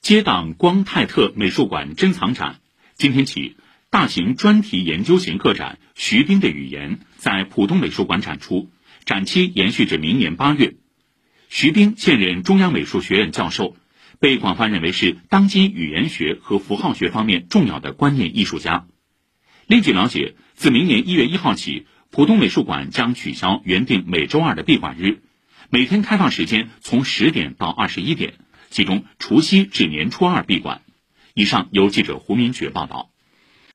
接档光泰特美术馆珍藏展，今天起，大型专题研究型个展《徐冰的语言》在浦东美术馆展出，展期延续至明年八月。徐冰现任中央美术学院教授，被广泛认为是当今语言学和符号学方面重要的观念艺术家。另据了解，自明年一月一号起，浦东美术馆将取消原定每周二的闭馆日，每天开放时间从十点到二十一点。其中，除夕至年初二闭馆。以上由记者胡明珏报道。